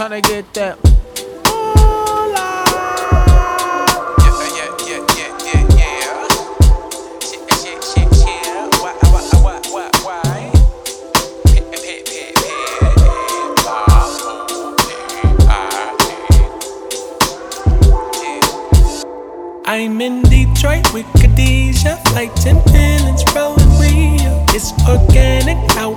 trying to get that. I'm in Detroit with Khadijah, flights and feelings, rolling real. It's organic, I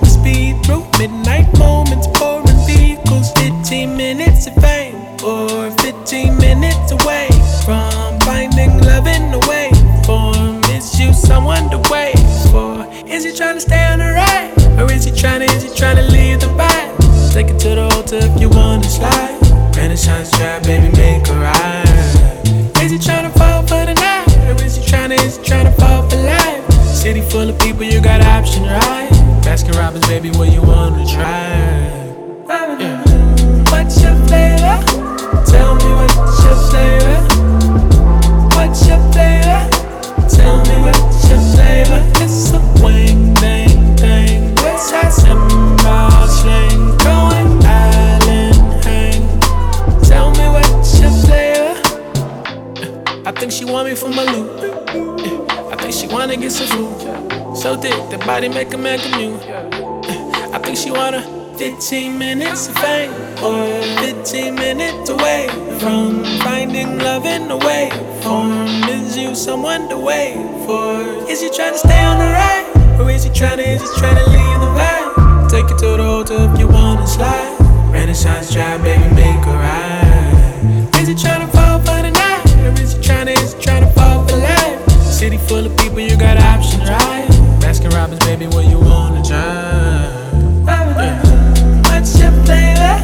avenue. I think she wanna 15 minutes of fame, or 15 minutes away from finding love in a way form. Is you someone to wait for? Is you trying to stay on the ride, or is you trying to, is you trying to leave the vibe? Take you to the altar if you wanna slide. Renaissance try, baby, make a ride. Is you trying to fall for the night, or is you trying to, is you trying to fall for life? City full of people, you got baby, what you wanna try? Yeah. What's your flavor?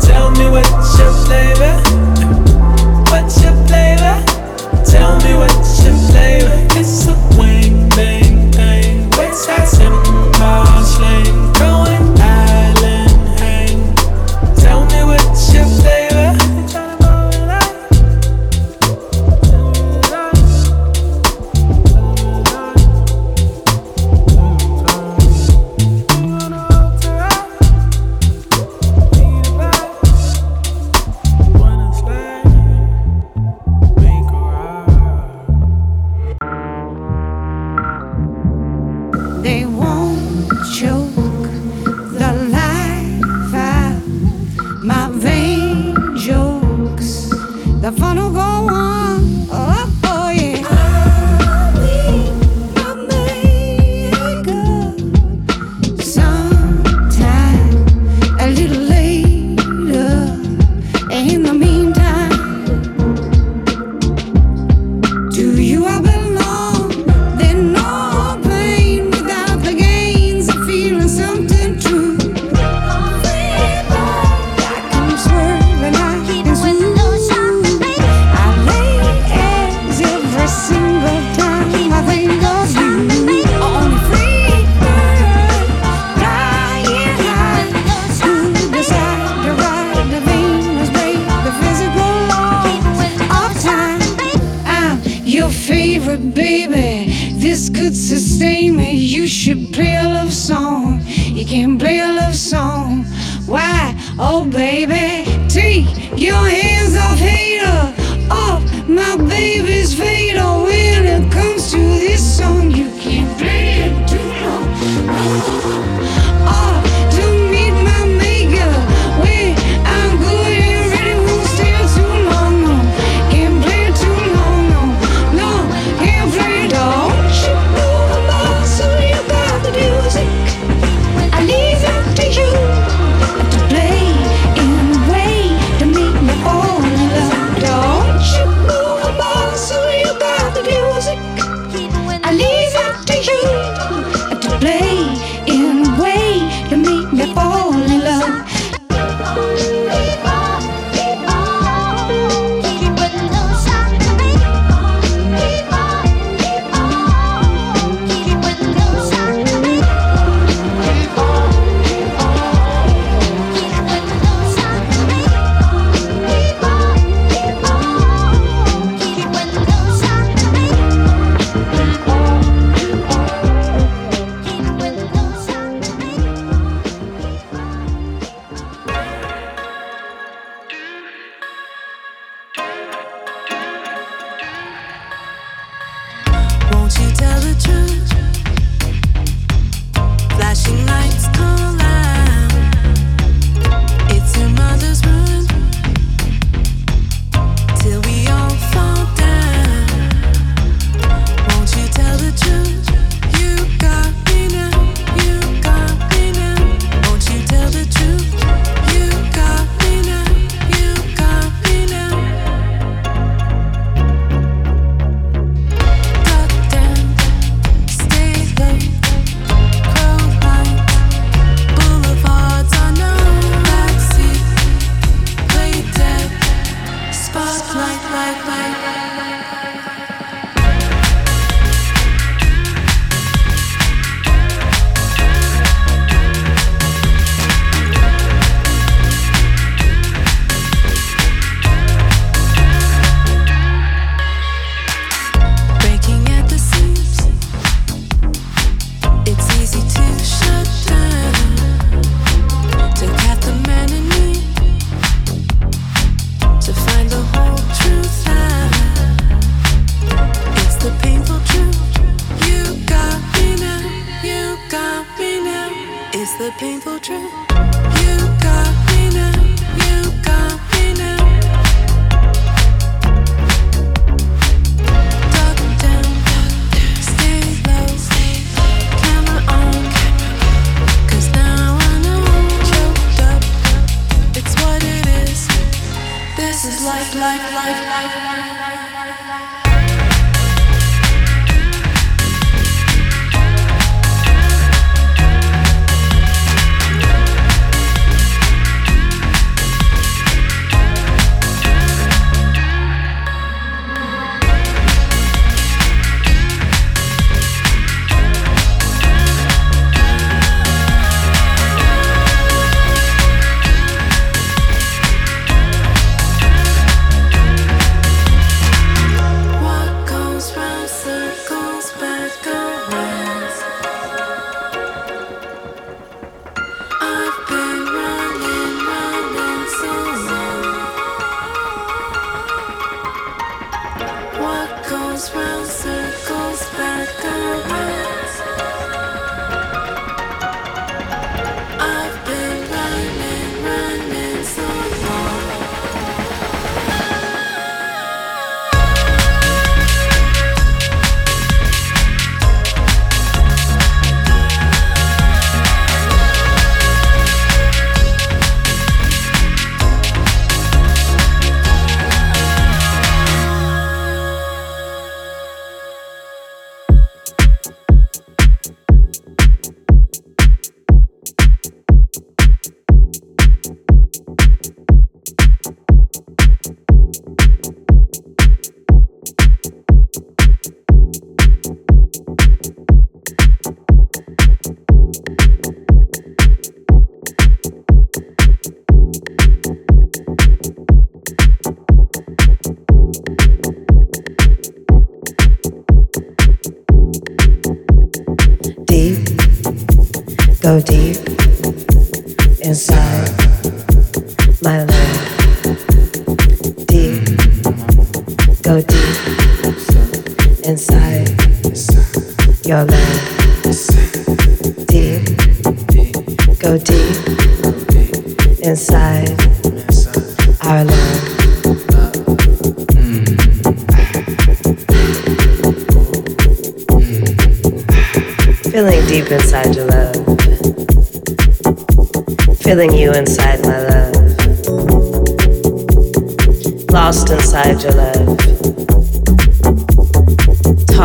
Tell me what's your flavor.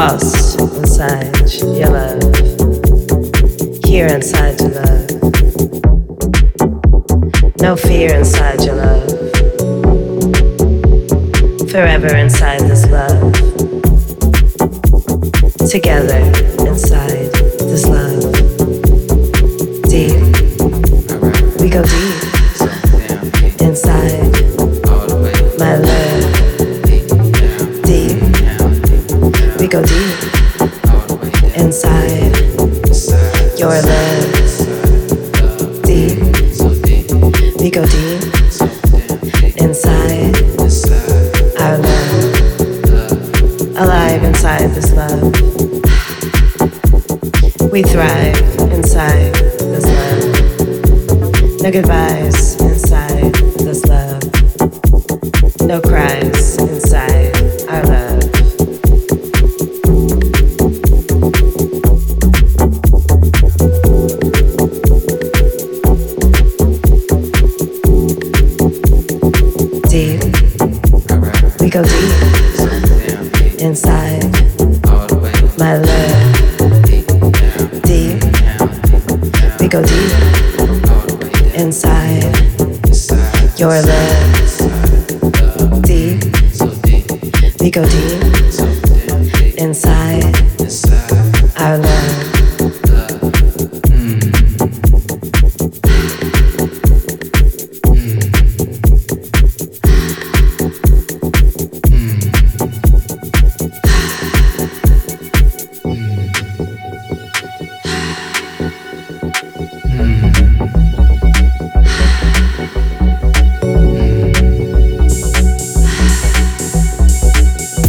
lost inside your love, here inside your love. No fear inside your love, forever inside this love, together inside this love. Deep, we go deep. Melody.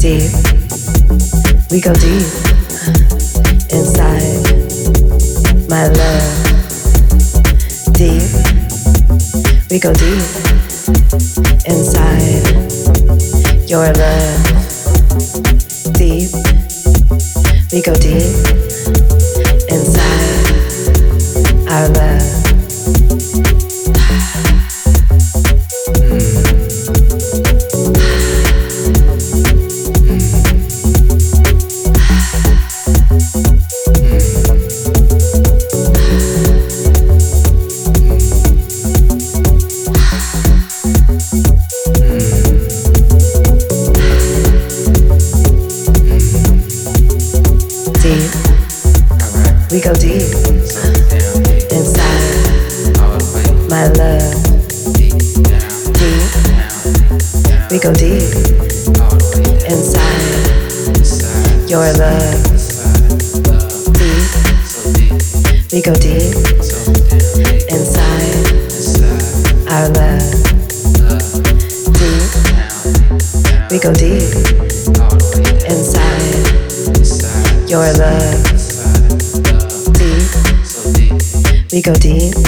deep. We go deep inside my love. Deep. We go deep inside your love. Deep. We go deep inside our love. go deep inside your love. Deep. We go deep inside our love. Deep. We go deep inside your love. Deep. We go deep.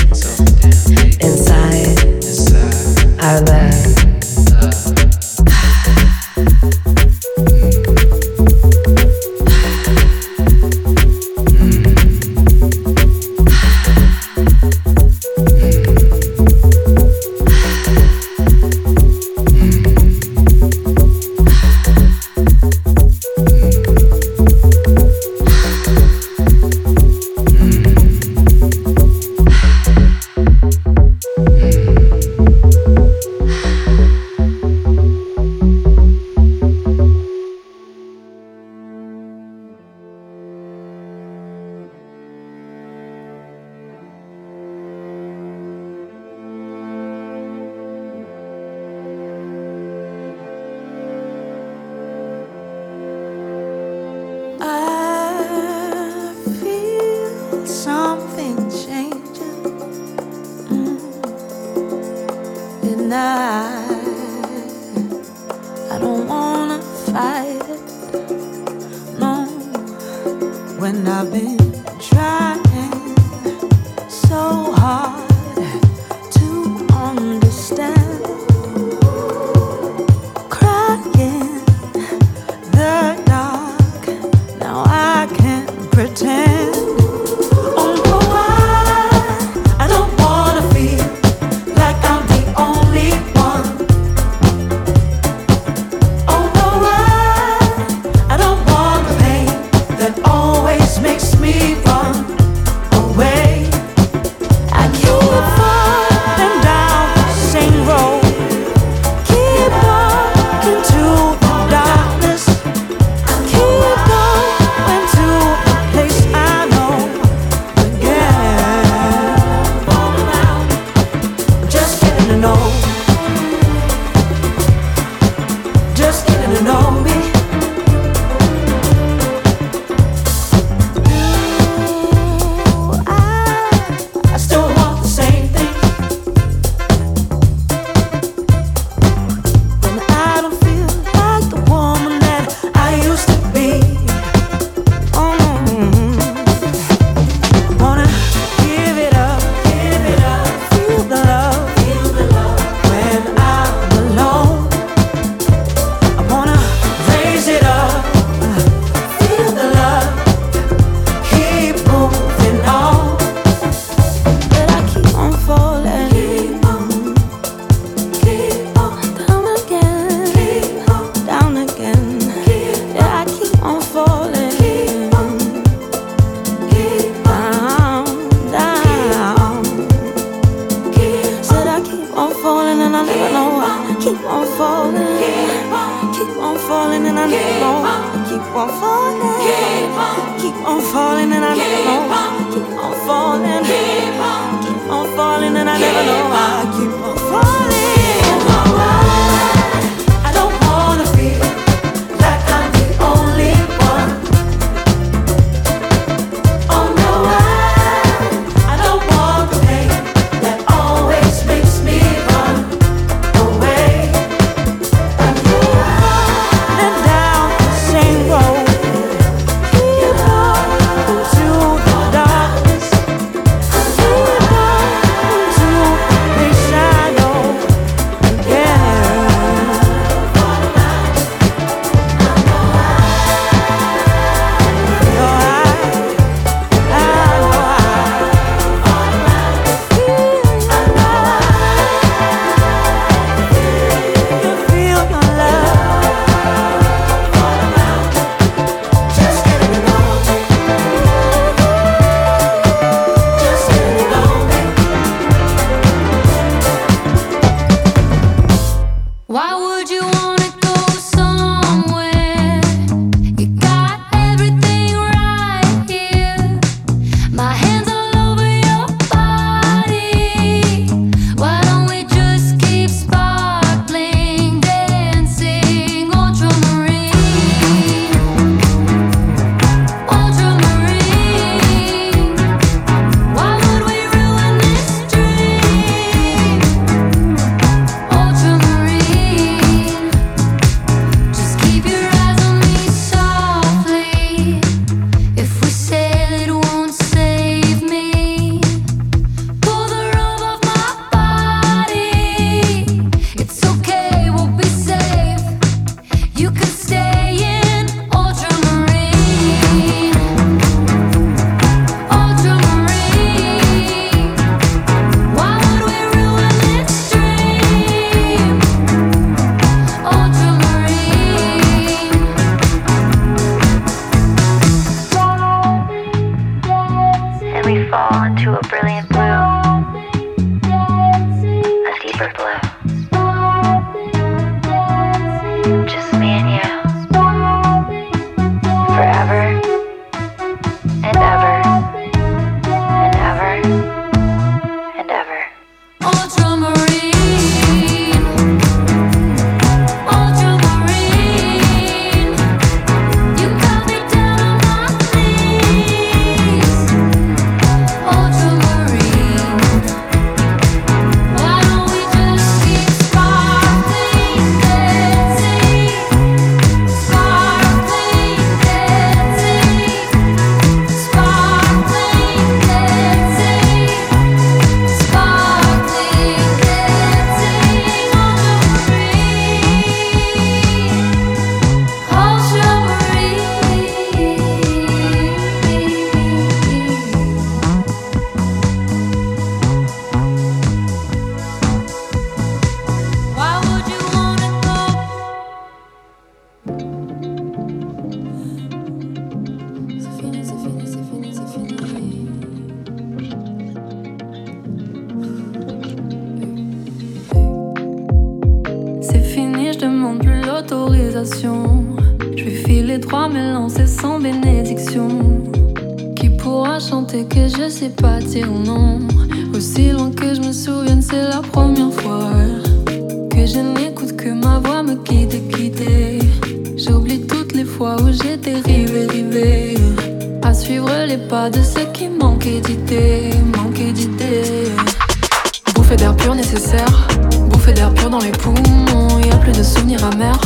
Que je sais pas dire non? Aussi loin que je me souvienne, c'est la première fois que je n'écoute que ma voix me quitter, quitter. J'oublie toutes les fois où j'étais rivée, rivée. À suivre les pas de ceux qui manquaient d'idées, manquaient d'idées. Bouffée d'air pur nécessaire, bouffée d'air pur dans les poumons. Y a plus de souvenirs amers,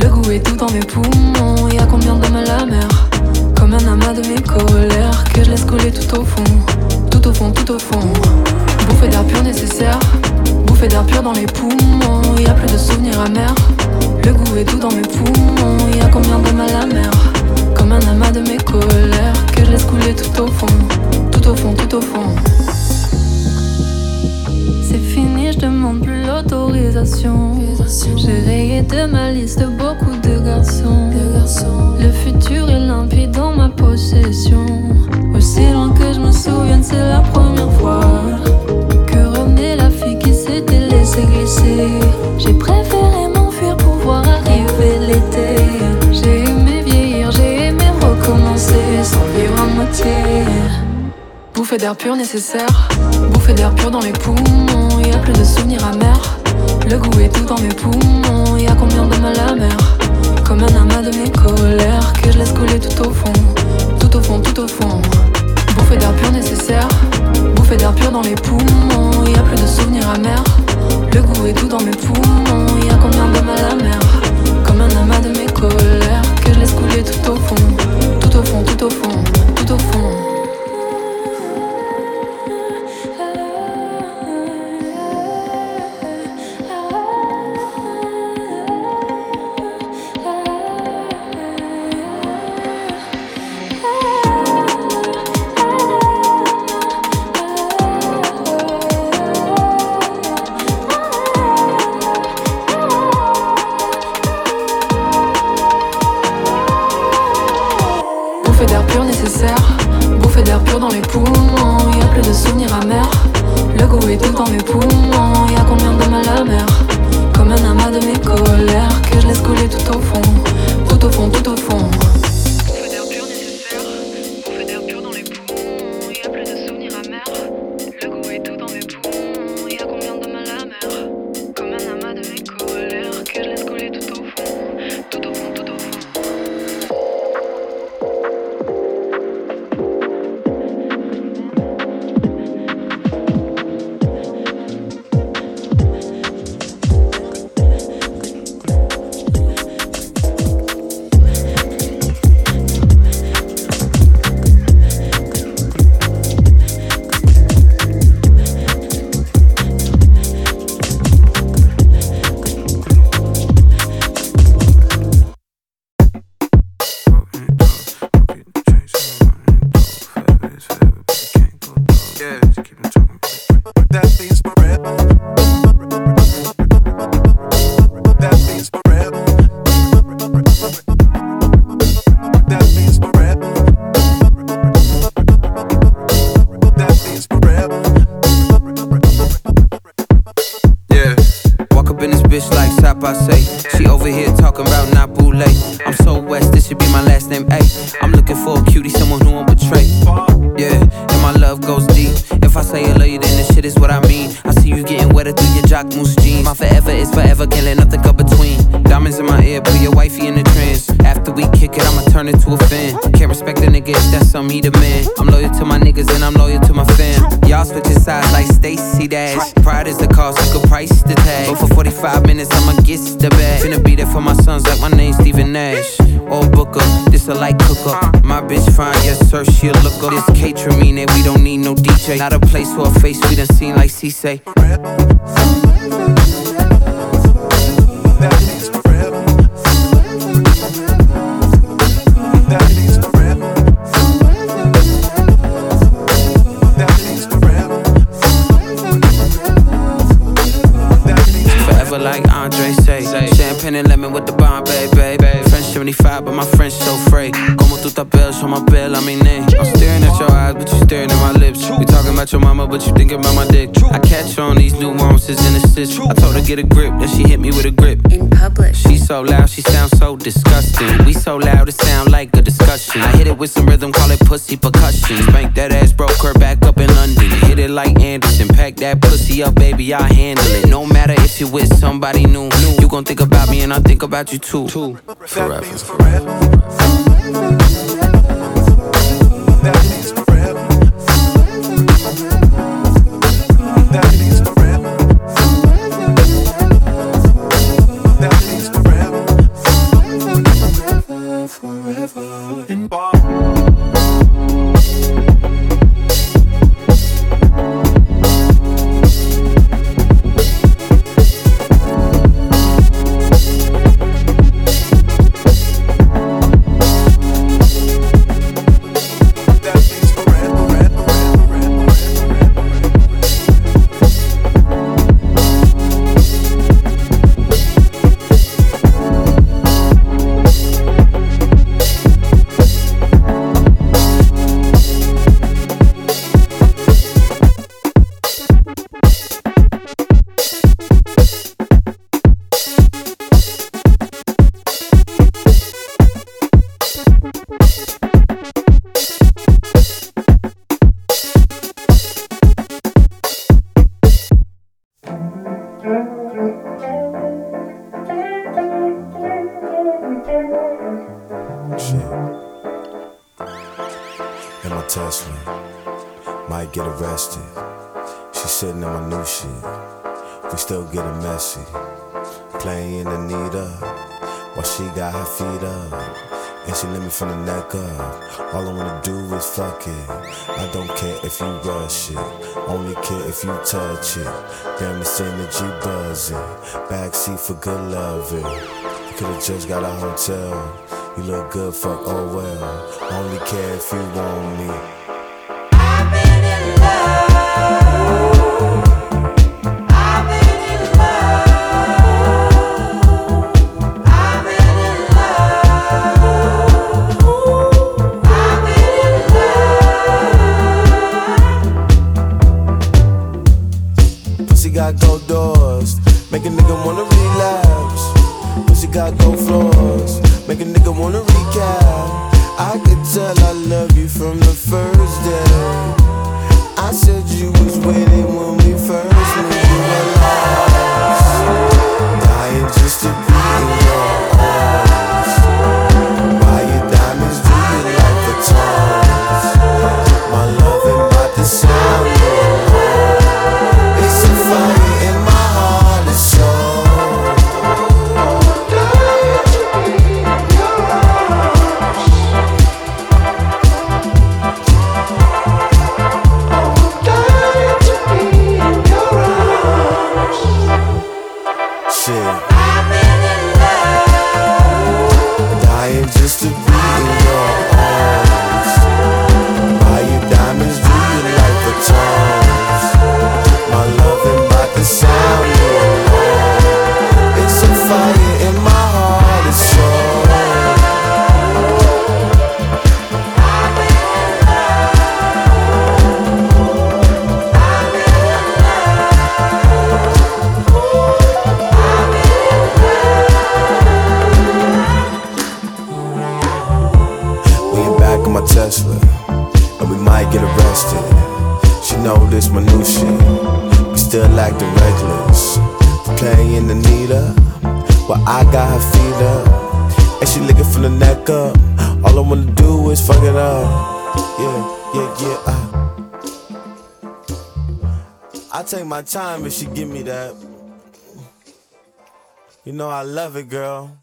le goût est tout dans mes poumons. Y a combien d'hommes à la mer, comme un amas de mes colères que je laisse coller tout au fond tout au fond, tout au fond. Bouffée d'air pur nécessaire, bouffée d'air pur dans les poumons. Y a plus de souvenirs amers, le goût est tout dans mes poumons. Y a combien d'hommes à la mer, comme un amas de mes colères que je laisse couler tout au fond, tout au fond, tout au fond. C'est fini, je demande plus l'autorisation. J'ai rayé de ma liste beaucoup de Le futur est limpide dans ma possession. Aussi loin que je me souvienne, c'est la première fois que revenait la fille qui s'était laissée glisser. J'ai préféré m'enfuir pour voir arriver l'été. J'ai aimé vieillir, j'ai aimé recommencer sans vivre à moitié. Bouffée d'air pur nécessaire, bouffée d'air pur dans les poumons. Y a plus de souvenirs amers, le goût est tout dans mes poumons. Y a combien de mal à mer, comme un amas de mes colères que je laisse couler tout au fond, tout au fond, tout au fond. Bouffée d'air pur nécessaire, bouffée d'air pur dans les poumons. Y a plus de souvenirs amers, le goût est tout dans mes poumons. Sap I say. She over here talking about Nabule. I'm so west, this should be my last name. A. I'm looking for a cutie, someone who won't betray. Yeah, and my love goes deep. If I say I love you, then this shit is what I mean. I see you getting wetter through your jock moose jeans. My forever is forever, can't let nothing come between. Diamonds in my ear, put your wifey in the trance. After we kick it, I'ma turn it to a fan. Can't respect a nigga if that's something he demand. I'm loyal to my niggas and I'm loyal to my fam. Y'all switching sides like Stacey Dash. Is the cost, you could price the tag. But for 45 minutes, I'ma get the bag. Finna be there for my sons like my name's Steven Nash. Or Booker, this a light cook up. My bitch fine, yes sir, she a look up. This catering we don't need no DJ. Not a place for a face we done seen like C say. 25, but my French so frayed. Como tu tapels so my bell, I mean name. I'm staring at your eyes, but you staring at my lips. We talking about your mama, but you thinking about my dick. I catch on these nuances and assists. I told her get a grip, then she hit me with a grip. In public. She so loud, she sounds so disgusting. We so loud, it sound like a discussion. I hit it with some rhythm, call it pussy percussion. Spank that ass, broke her back up in London. Hit it like Anderson, pack that pussy up, baby, I handle it. No matter if you with somebody new, you gon' think about me and I think about you too. Forever. Forever. forever. Means forever. For good loving. You could've just got a hotel. You look good, fuck, oh well. Only care if you want me. Time if she give me that. You know I love it, girl.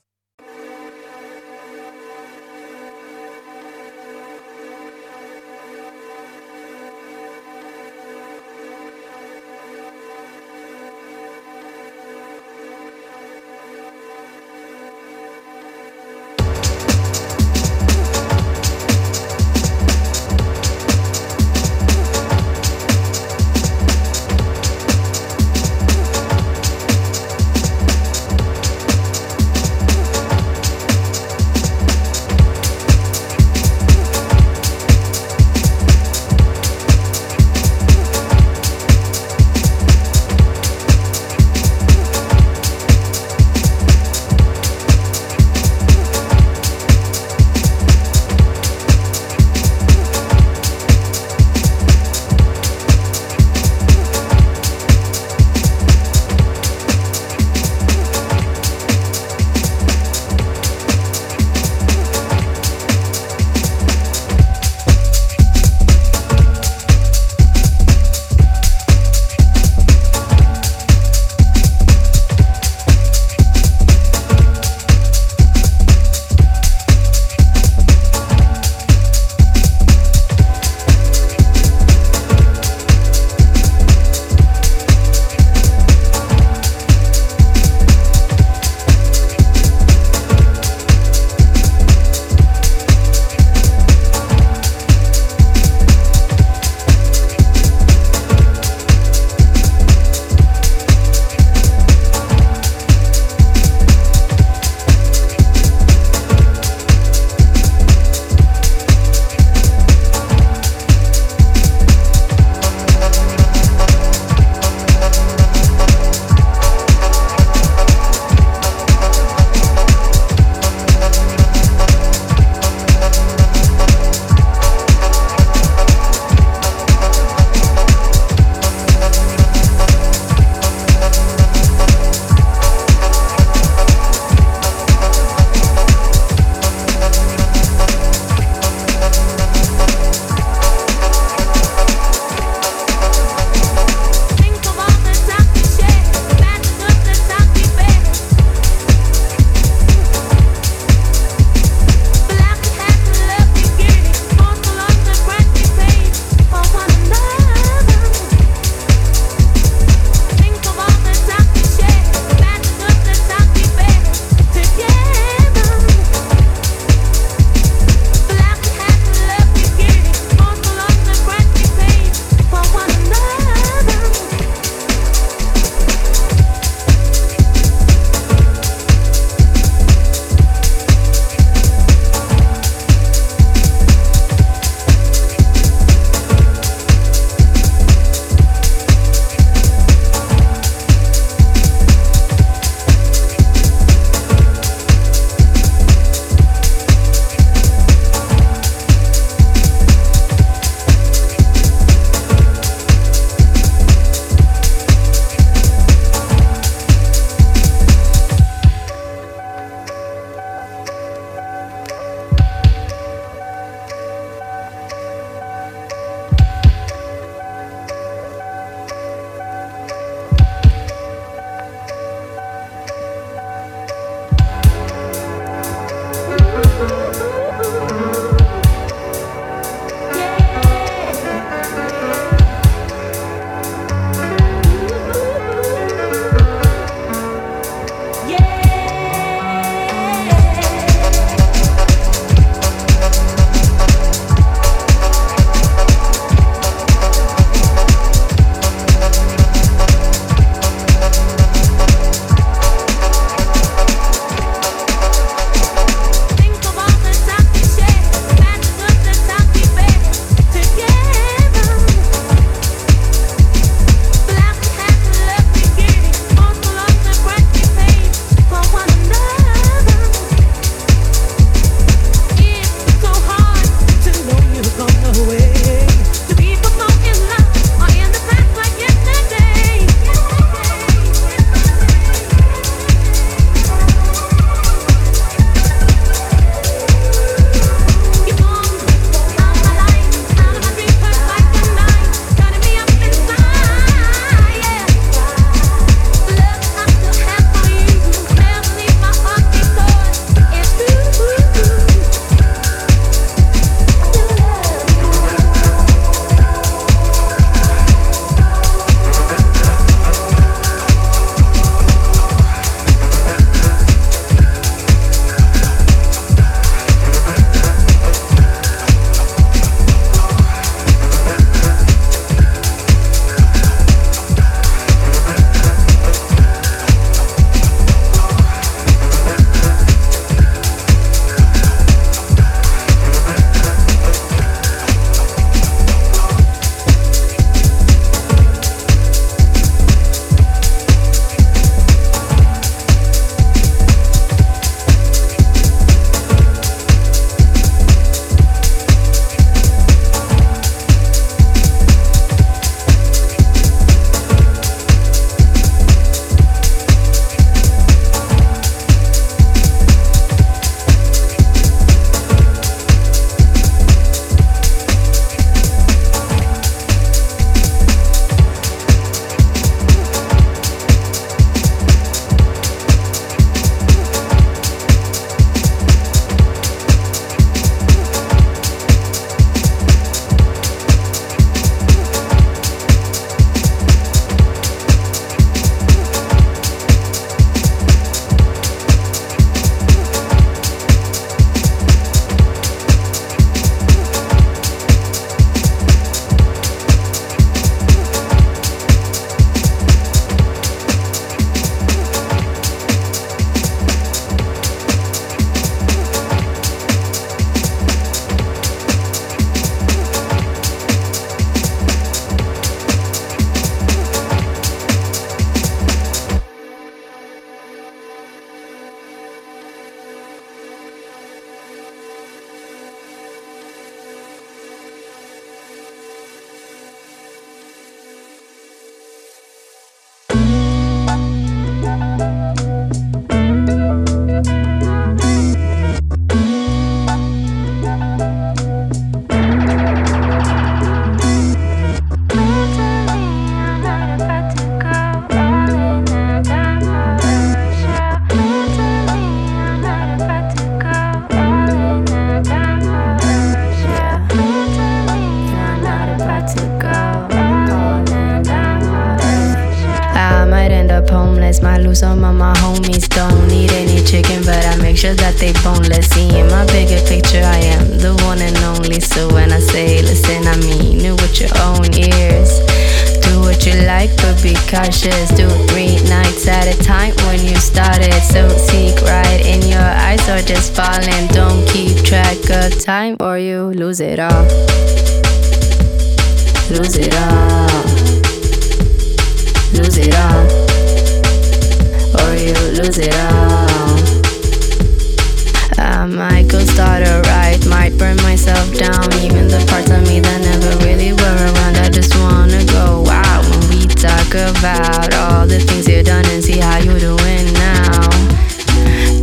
Burn myself down. Even the parts of me that never really were around, I just wanna go out when we talk about all the things you've done and see how you're doing now.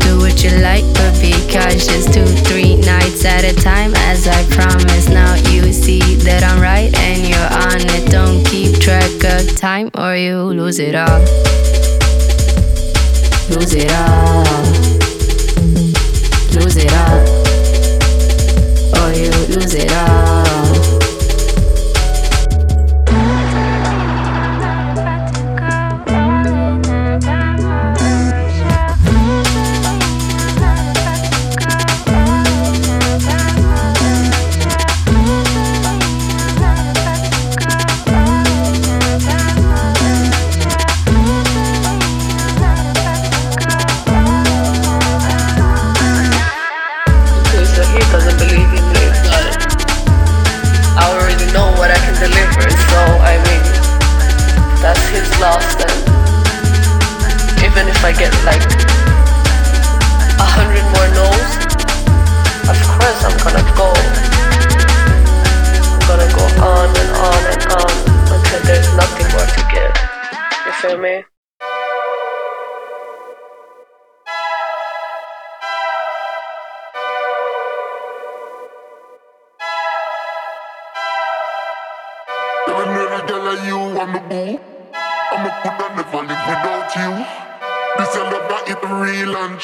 Do what you like, but be cautious. Two, three nights at a time, as I promised. Now you see that I'm right and you're on it. Don't keep track of time or you lose it all lose it all, lose it all, you lose it all. get like a hundred more no's, of course I'm gonna go. I'm gonna go on and on and on until there's nothing more to give. You feel me?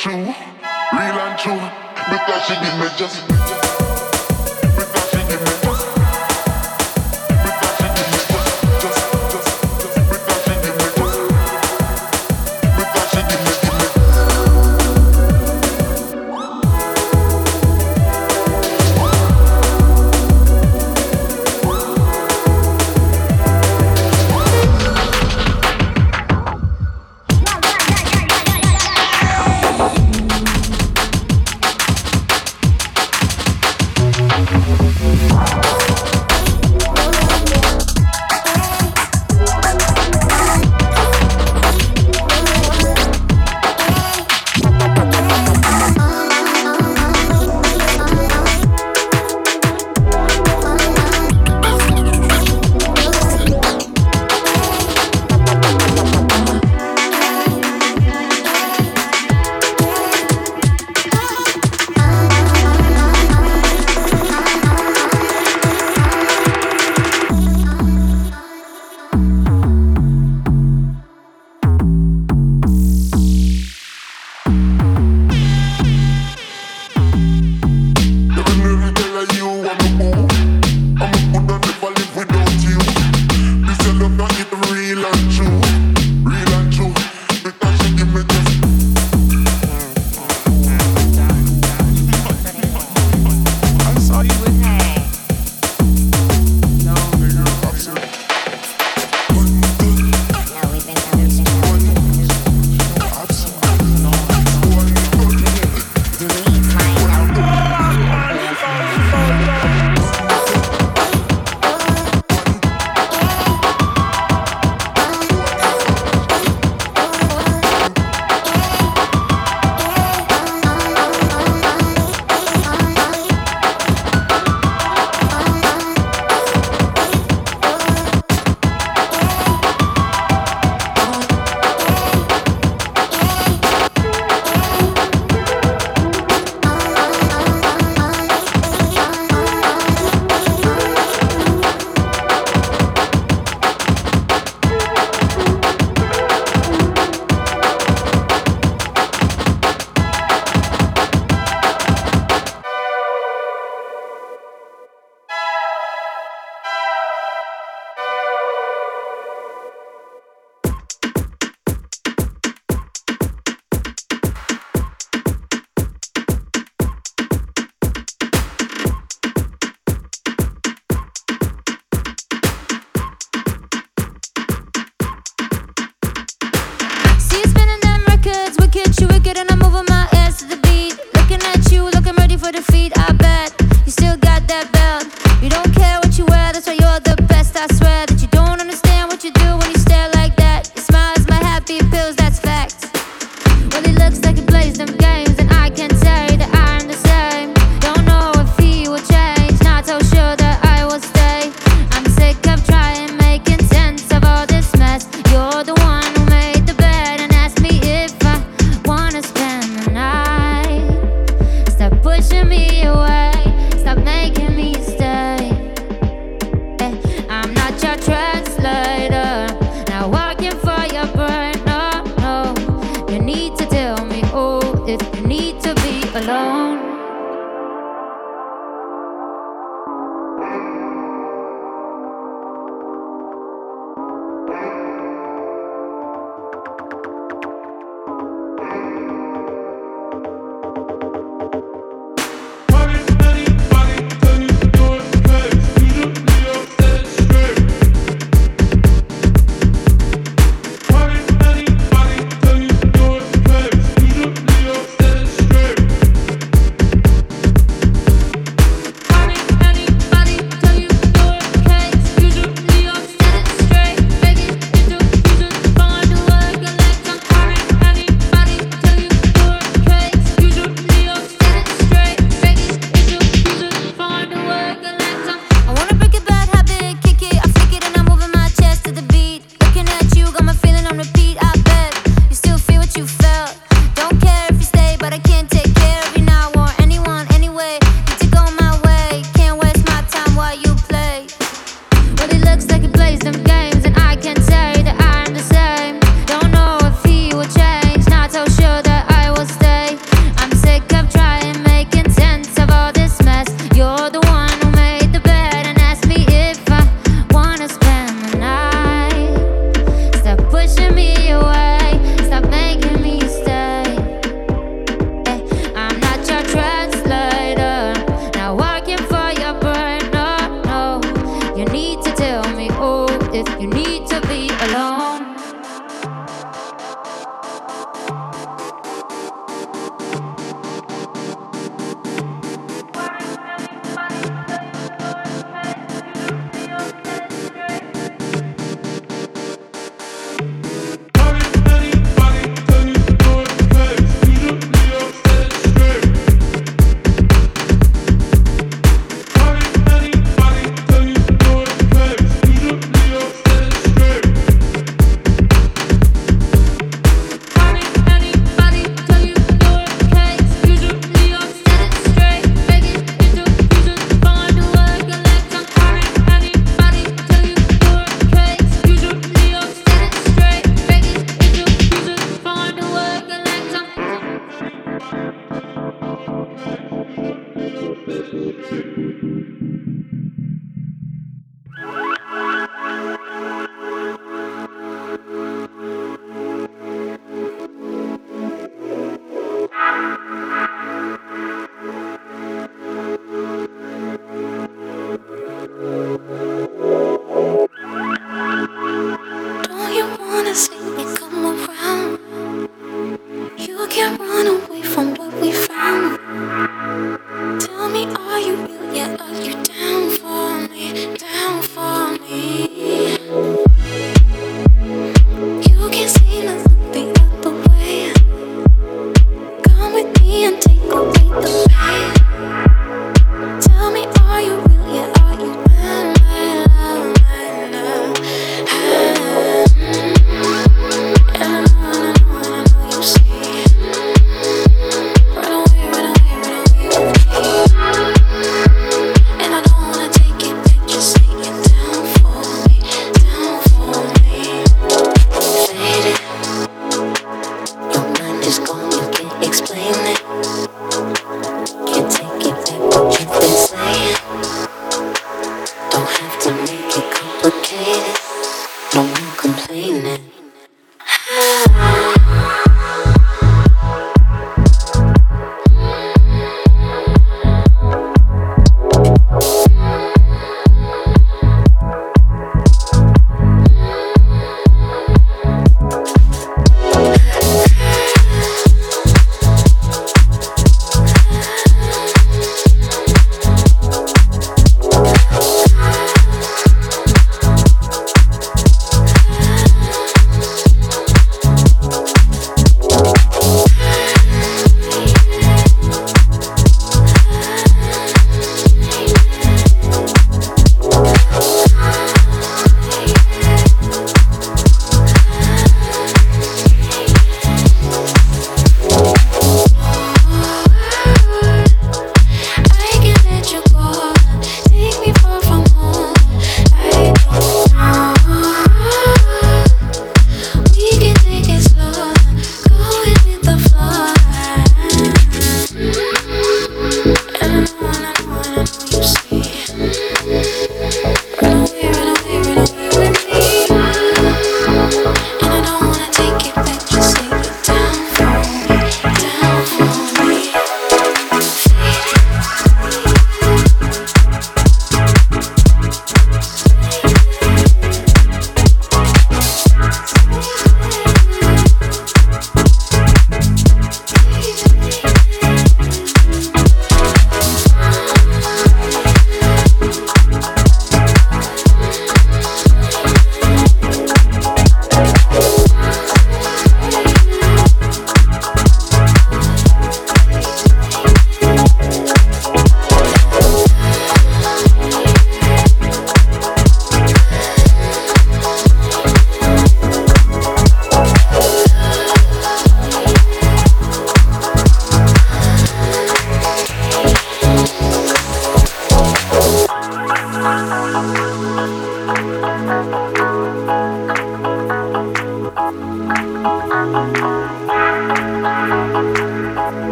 true, real and true, because she give me just.